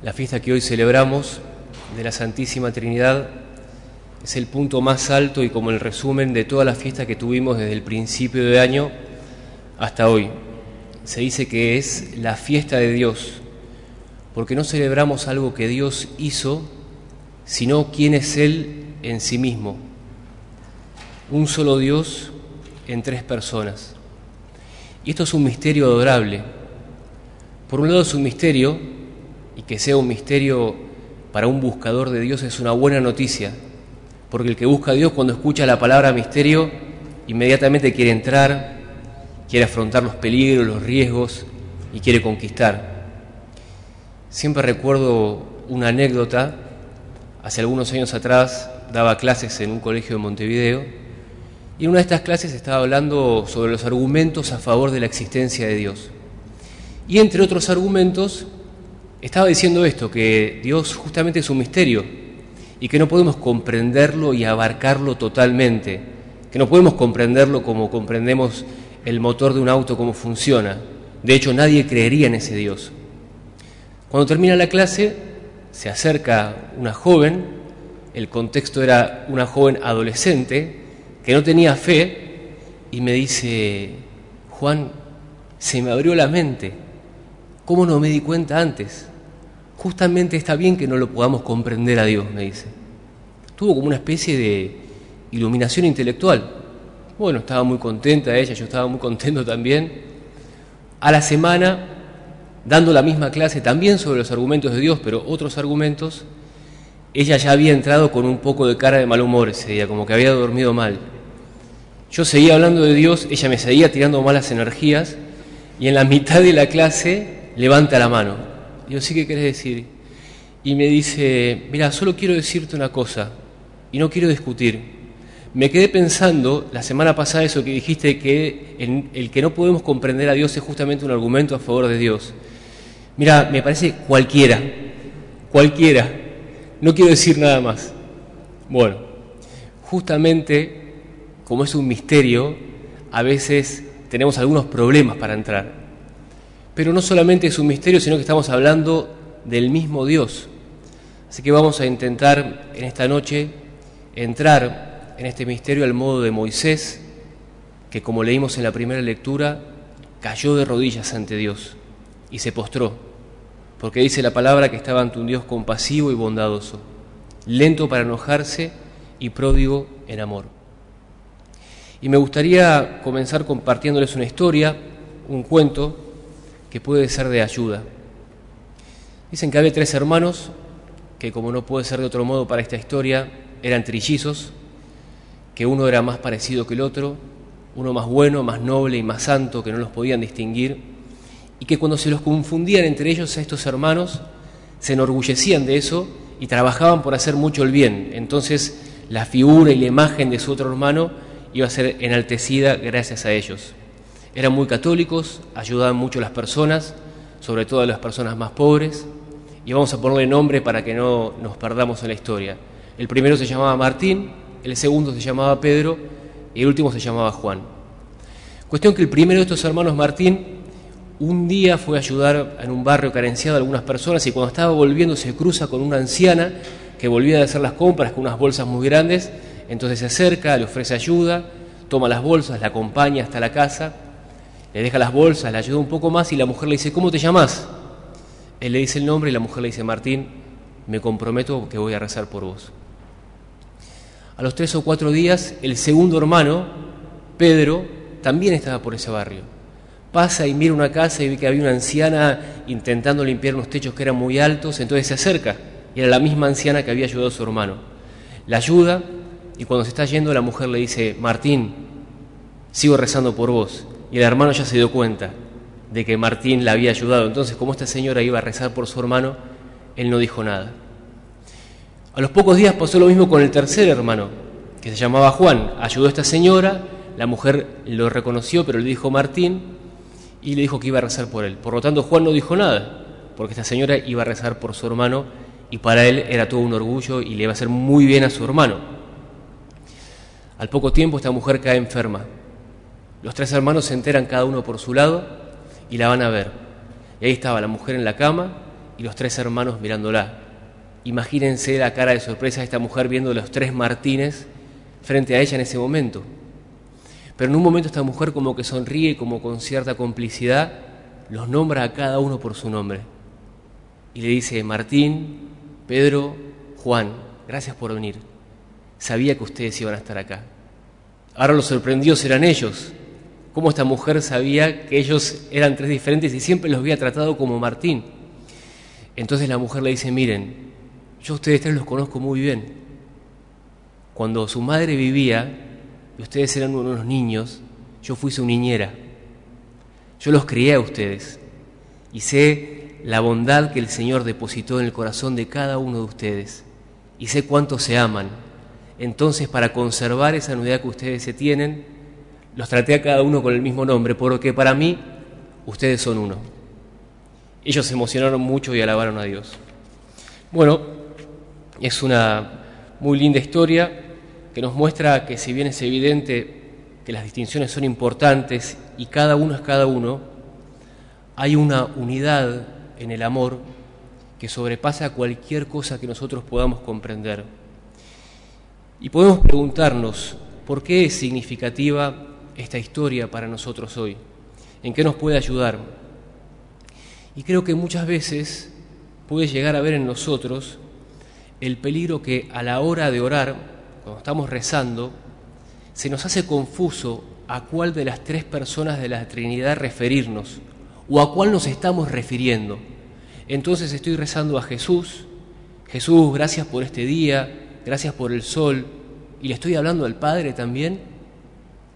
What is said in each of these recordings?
La fiesta que hoy celebramos de la Santísima Trinidad es el punto más alto y como el resumen de toda la fiesta que tuvimos desde el principio de año hasta hoy. Se dice que es la fiesta de Dios, porque no celebramos algo que Dios hizo, sino quién es Él en sí mismo. Un solo Dios en tres personas. Y esto es un misterio adorable. Por un lado es un misterio y que sea un misterio para un buscador de Dios es una buena noticia, porque el que busca a Dios cuando escucha la palabra misterio, inmediatamente quiere entrar, quiere afrontar los peligros, los riesgos y quiere conquistar. Siempre recuerdo una anécdota, hace algunos años atrás daba clases en un colegio de Montevideo y en una de estas clases estaba hablando sobre los argumentos a favor de la existencia de Dios. Y entre otros argumentos estaba diciendo esto, que Dios justamente es un misterio y que no podemos comprenderlo y abarcarlo totalmente, que no podemos comprenderlo como comprendemos el motor de un auto, cómo funciona. De hecho, nadie creería en ese Dios. Cuando termina la clase, se acerca una joven, el contexto era una joven adolescente que no tenía fe, y me dice, Juan, se me abrió la mente, ¿cómo no me di cuenta antes? Justamente está bien que no lo podamos comprender a Dios, me dice. Tuvo como una especie de iluminación intelectual. Bueno, estaba muy contenta ella, yo estaba muy contento también. A la semana, dando la misma clase también sobre los argumentos de Dios, pero otros argumentos, ella ya había entrado con un poco de cara de mal humor ese día, como que había dormido mal. Yo seguía hablando de Dios, ella me seguía tirando malas energías y en la mitad de la clase levanta la mano yo sí que querés decir. Y me dice, mira, solo quiero decirte una cosa y no quiero discutir. Me quedé pensando la semana pasada eso que dijiste que el que no podemos comprender a Dios es justamente un argumento a favor de Dios. Mira, me parece cualquiera, cualquiera. No quiero decir nada más. Bueno, justamente como es un misterio, a veces tenemos algunos problemas para entrar. Pero no solamente es un misterio, sino que estamos hablando del mismo Dios. Así que vamos a intentar en esta noche entrar en este misterio al modo de Moisés, que como leímos en la primera lectura, cayó de rodillas ante Dios y se postró, porque dice la palabra que estaba ante un Dios compasivo y bondadoso, lento para enojarse y pródigo en amor. Y me gustaría comenzar compartiéndoles una historia, un cuento, que puede ser de ayuda. Dicen que había tres hermanos que, como no puede ser de otro modo para esta historia, eran trillizos, que uno era más parecido que el otro, uno más bueno, más noble y más santo, que no los podían distinguir, y que cuando se los confundían entre ellos a estos hermanos, se enorgullecían de eso y trabajaban por hacer mucho el bien. Entonces la figura y la imagen de su otro hermano iba a ser enaltecida gracias a ellos. Eran muy católicos, ayudaban mucho a las personas, sobre todo a las personas más pobres, y vamos a ponerle nombre para que no nos perdamos en la historia. El primero se llamaba Martín, el segundo se llamaba Pedro y el último se llamaba Juan. Cuestión que el primero de estos hermanos, Martín, un día fue a ayudar en un barrio carenciado a algunas personas y cuando estaba volviendo se cruza con una anciana que volvía de hacer las compras con unas bolsas muy grandes, entonces se acerca, le ofrece ayuda, toma las bolsas, la acompaña hasta la casa le deja las bolsas, le ayuda un poco más y la mujer le dice, ¿cómo te llamas? Él le dice el nombre y la mujer le dice, Martín, me comprometo que voy a rezar por vos. A los tres o cuatro días, el segundo hermano, Pedro, también estaba por ese barrio. Pasa y mira una casa y ve que había una anciana intentando limpiar unos techos que eran muy altos, entonces se acerca y era la misma anciana que había ayudado a su hermano. La ayuda y cuando se está yendo la mujer le dice, Martín, sigo rezando por vos y el hermano ya se dio cuenta de que Martín la había ayudado. Entonces, como esta señora iba a rezar por su hermano, él no dijo nada. A los pocos días pasó lo mismo con el tercer hermano, que se llamaba Juan. Ayudó a esta señora, la mujer lo reconoció, pero le dijo Martín y le dijo que iba a rezar por él. Por lo tanto, Juan no dijo nada, porque esta señora iba a rezar por su hermano y para él era todo un orgullo y le iba a hacer muy bien a su hermano. Al poco tiempo esta mujer cae enferma los tres hermanos se enteran cada uno por su lado y la van a ver. Y ahí estaba la mujer en la cama y los tres hermanos mirándola. Imagínense la cara de sorpresa de esta mujer viendo los tres Martínez frente a ella en ese momento. Pero en un momento esta mujer como que sonríe, como con cierta complicidad, los nombra a cada uno por su nombre. Y le dice, Martín, Pedro, Juan, gracias por venir. Sabía que ustedes iban a estar acá. Ahora los sorprendidos eran ellos. Cómo esta mujer sabía que ellos eran tres diferentes y siempre los había tratado como Martín. Entonces la mujer le dice, miren, yo a ustedes tres los conozco muy bien. Cuando su madre vivía y ustedes eran unos niños, yo fui su niñera. Yo los crié a ustedes y sé la bondad que el Señor depositó en el corazón de cada uno de ustedes y sé cuánto se aman. Entonces, para conservar esa unidad que ustedes se tienen, los traté a cada uno con el mismo nombre, porque para mí ustedes son uno. Ellos se emocionaron mucho y alabaron a Dios. Bueno, es una muy linda historia que nos muestra que si bien es evidente que las distinciones son importantes y cada uno es cada uno, hay una unidad en el amor que sobrepasa cualquier cosa que nosotros podamos comprender. Y podemos preguntarnos, ¿por qué es significativa esta historia para nosotros hoy? ¿En qué nos puede ayudar? Y creo que muchas veces puede llegar a ver en nosotros el peligro que a la hora de orar, cuando estamos rezando, se nos hace confuso a cuál de las tres personas de la Trinidad referirnos o a cuál nos estamos refiriendo. Entonces estoy rezando a Jesús, Jesús, gracias por este día, gracias por el sol, y le estoy hablando al Padre también.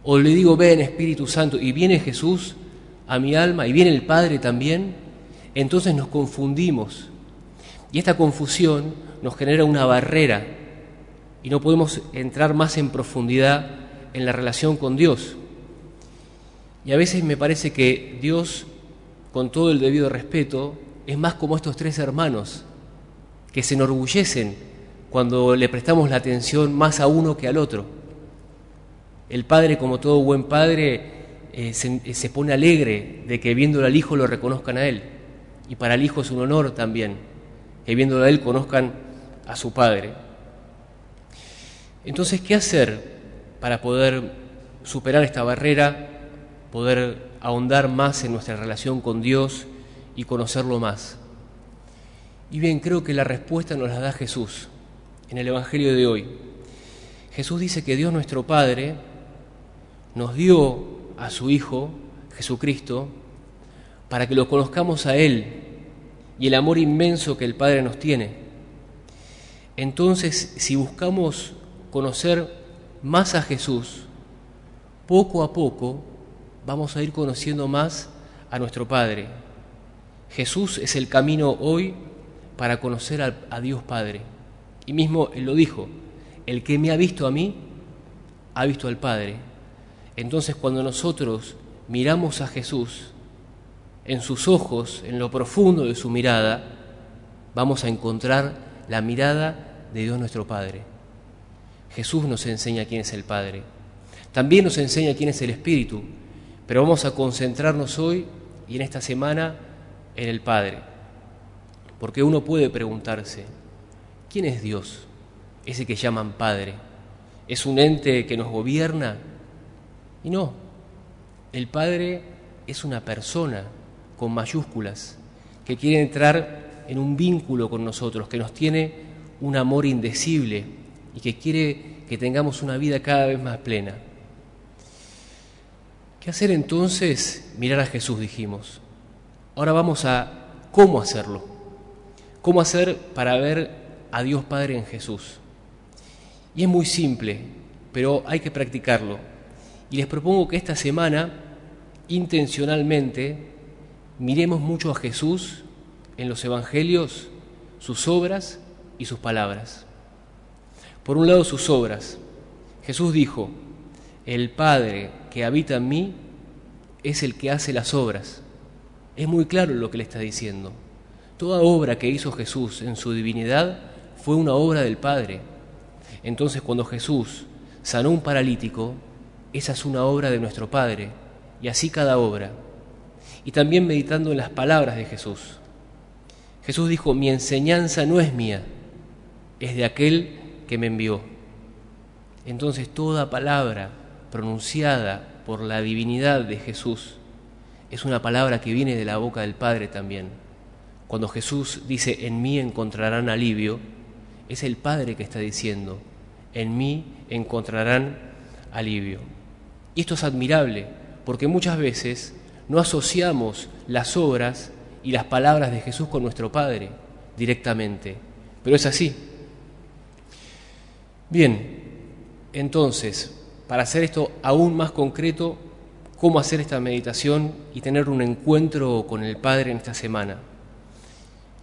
O le digo, ven Espíritu Santo, y viene Jesús a mi alma, y viene el Padre también. Entonces nos confundimos. Y esta confusión nos genera una barrera y no podemos entrar más en profundidad en la relación con Dios. Y a veces me parece que Dios, con todo el debido respeto, es más como estos tres hermanos, que se enorgullecen cuando le prestamos la atención más a uno que al otro. El padre, como todo buen padre, eh, se, se, pone alegre de que viéndolo al hijo lo reconozcan a él. Y para el hijo es un honor también que viéndolo a él conozcan a su padre. Entonces, ¿qué hacer para poder superar esta barrera, poder ahondar más en nuestra relación con Dios y conocerlo más. Y bien, creo que la respuesta nos la da Jesús en el Evangelio de hoy. Jesús dice que Dios nuestro Padre nos dio a su Hijo, Jesucristo, para que lo conozcamos a Él y el amor inmenso que el Padre nos tiene. Entonces, si buscamos conocer más a Jesús, poco a poco vamos a ir conociendo más a nuestro Padre. Jesús es el camino hoy para conocer a, Dios Padre. Y mismo Él lo dijo, el que me ha visto a mí, ha visto al Padre. Entonces cuando nosotros miramos a Jesús, en sus ojos, en lo profundo de su mirada, vamos a encontrar la mirada de Dios nuestro Padre. Jesús nos enseña quién es el Padre. También nos enseña quién es el Espíritu. Pero vamos a concentrarnos hoy y en esta semana en el Padre. Porque uno puede preguntarse, ¿quién es Dios? Ese que llaman Padre. ¿Es un ente que nos gobierna? Y no, el Padre es una persona con mayúsculas que quiere entrar en un vínculo con nosotros, que nos tiene un amor indecible, y que quiere que tengamos una vida cada vez más plena. ¿Qué hacer entonces? Mirar a Jesús, dijimos. Ahora vamos a cómo hacerlo. ¿Cómo hacer para ver a Dios Padre en Jesús? Y es muy simple, pero hay que practicarlo. Y les propongo que esta semana, intencionalmente, miremos mucho a Jesús en los Evangelios, sus obras y sus palabras. Por un lado sus obras. Jesús dijo, el Padre que habita en mí es el que hace las obras. Es muy claro lo que le está diciendo. Toda obra que hizo Jesús en su divinidad fue una obra del Padre. Entonces cuando Jesús sanó un paralítico, esa es una obra de nuestro Padre, y así cada obra. Y también meditando en las palabras de Jesús. Jesús dijo, mi enseñanza no es mía, es de aquel que me envió. Entonces toda palabra pronunciada por la divinidad de Jesús es una palabra que viene de la boca del Padre también. Cuando Jesús dice, en mí encontrarán alivio, es el Padre que está diciendo, en mí encontrarán alivio. Y esto es admirable, porque muchas veces no asociamos las obras y las palabras de Jesús con nuestro Padre directamente, pero es así. Bien, entonces, para hacer esto aún más concreto, cómo hacer esta meditación y tener un encuentro con el Padre en esta semana.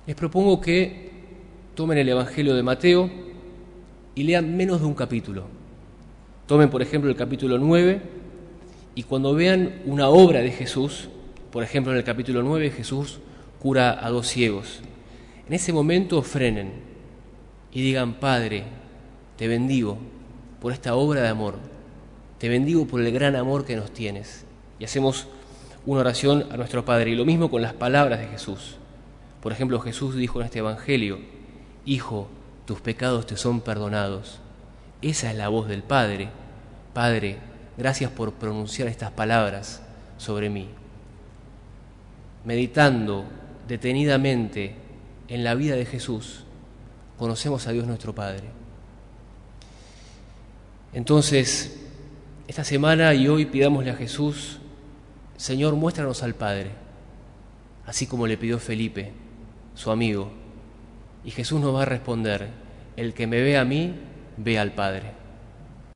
Les propongo que tomen el Evangelio de Mateo y lean menos de un capítulo. Tomen, por ejemplo, el capítulo 9 y cuando vean una obra de Jesús, por ejemplo, en el capítulo 9 Jesús cura a dos ciegos. En ese momento frenen y digan, Padre, te bendigo por esta obra de amor, te bendigo por el gran amor que nos tienes. Y hacemos una oración a nuestro Padre. Y lo mismo con las palabras de Jesús. Por ejemplo, Jesús dijo en este Evangelio, Hijo, tus pecados te son perdonados. Esa es la voz del Padre. Padre, gracias por pronunciar estas palabras sobre mí. Meditando detenidamente en la vida de Jesús, conocemos a Dios nuestro Padre. Entonces, esta semana y hoy pidámosle a Jesús, Señor, muéstranos al Padre, así como le pidió Felipe, su amigo. Y Jesús nos va a responder, el que me ve a mí, ve al Padre.